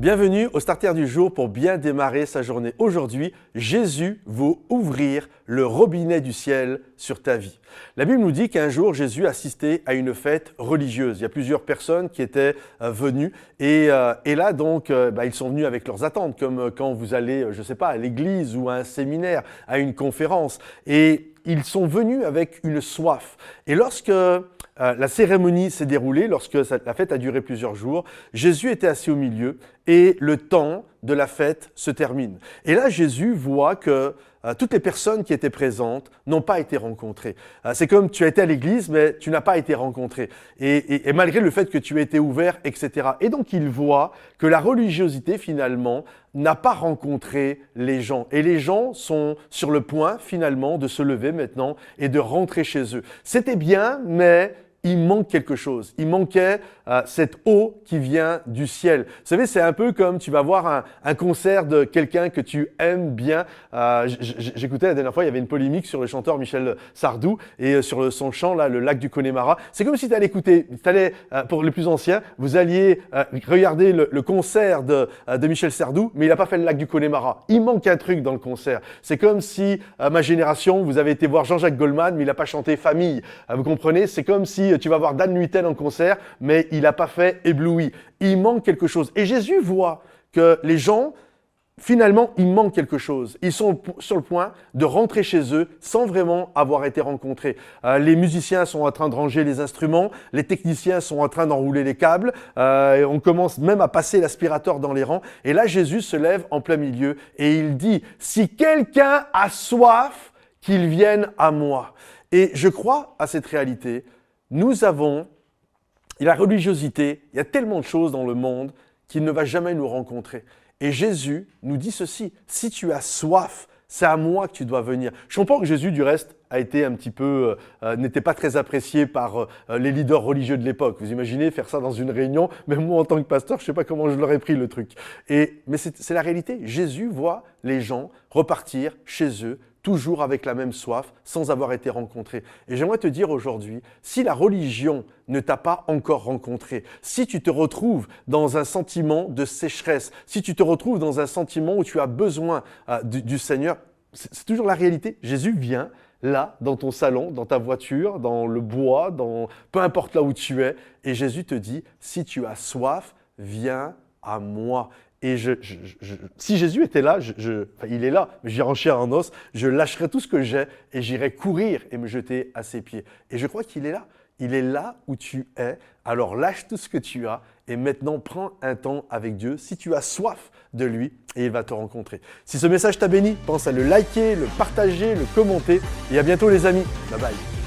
Bienvenue au Starter du jour pour bien démarrer sa journée. Aujourd'hui, Jésus veut ouvrir le robinet du ciel sur ta vie. La Bible nous dit qu'un jour, Jésus assistait à une fête religieuse. Il y a plusieurs personnes qui étaient euh, venues et, euh, et, là, donc, euh, bah, ils sont venus avec leurs attentes, comme quand vous allez, je ne sais pas, à l'église ou à un séminaire, à une conférence. Et ils sont venus avec une soif. Et lorsque euh, la cérémonie s'est déroulée lorsque la fête a duré plusieurs jours. Jésus était assis au milieu et le temps de la fête se termine. Et là, Jésus voit que toutes les personnes qui étaient présentes n'ont pas été rencontrées. Euh, c'est comme tu as été à l'église, mais tu n'as pas été rencontré. Et, malgré le fait que tu aies été ouvert, etc. Et donc il voit que la religiosité, finalement, n'a pas rencontré les gens. Et les gens sont sur le point, finalement, de se lever maintenant et de rentrer chez eux. C'était bien, mais il manque quelque chose. Il manquait euh, cette eau qui vient du ciel. Vous savez, c'est un peu comme tu vas voir un, un concert de quelqu'un que tu aimes bien. Euh, J'écoutais la dernière fois, il y avait une polémique sur le chanteur Michel Sardou et euh, sur le, son chant, là, le lac du Connemara. C'est comme si tu allais écouter, allais, euh, pour les plus anciens, vous alliez regarder le, le, concert de, de Michel Sardou, mais il n'a pas fait le lac du Connemara. Il manque un truc dans le concert. C'est comme si, ma génération, vous avez été voir Jean-Jacques Goldman, mais il n'a pas chanté Famille. vous comprenez? C'est comme si tu vas voir Dan Nuiten en concert, mais il n'a pas fait ébloui. Il manque quelque chose. Et Jésus voit que les gens, finalement, il manque quelque chose. Ils sont sur le point de rentrer chez eux sans vraiment avoir été rencontrés. Euh, les musiciens sont en train de ranger les instruments, les techniciens sont en train d'enrouler les câbles, euh, on commence même à passer l'aspirateur dans les rangs. Et là, Jésus se lève en plein milieu et il dit, si quelqu'un a soif, qu'il vienne à moi. Et je crois à cette réalité nous avons, la religiosité, il y a tellement de choses dans le monde qu'il ne va jamais nous rencontrer. Et Jésus nous dit ceci, si tu as soif, c'est à moi que tu dois venir. Je comprends que Jésus, du reste, a été un petit peu, euh, euh, n'était pas très apprécié par euh, les leaders religieux de l'époque. Vous imaginez faire ça dans une réunion, même moi en tant que pasteur, je ne sais pas comment je l'aurais pris le truc. Et, mais c'est la réalité. Jésus voit les gens repartir chez eux toujours avec la même soif, sans avoir été rencontrés. Et j'aimerais te dire aujourd'hui, si la religion ne t'a pas encore rencontré, si tu te retrouves dans un sentiment de sécheresse, si tu te retrouves dans un sentiment où tu as besoin euh, du, Seigneur, c'est toujours la réalité. Jésus vient là, dans ton salon, dans ta voiture, dans le bois, dans peu importe là où tu es, et Jésus te dit, si tu as soif, viens à moi. Et je, je, je, si Jésus était là, il est là, mais j'irai en chair en os, je lâcherai tout ce que j'ai et j'irai courir et me jeter à ses pieds. Et je crois qu'il est là. Il est là où tu es. Alors lâche tout ce que tu as et maintenant prends un temps avec Dieu si tu as soif de lui et il va te rencontrer. Si ce message t'a béni, pense à le liker, le partager, le commenter et à bientôt les amis. Bye bye.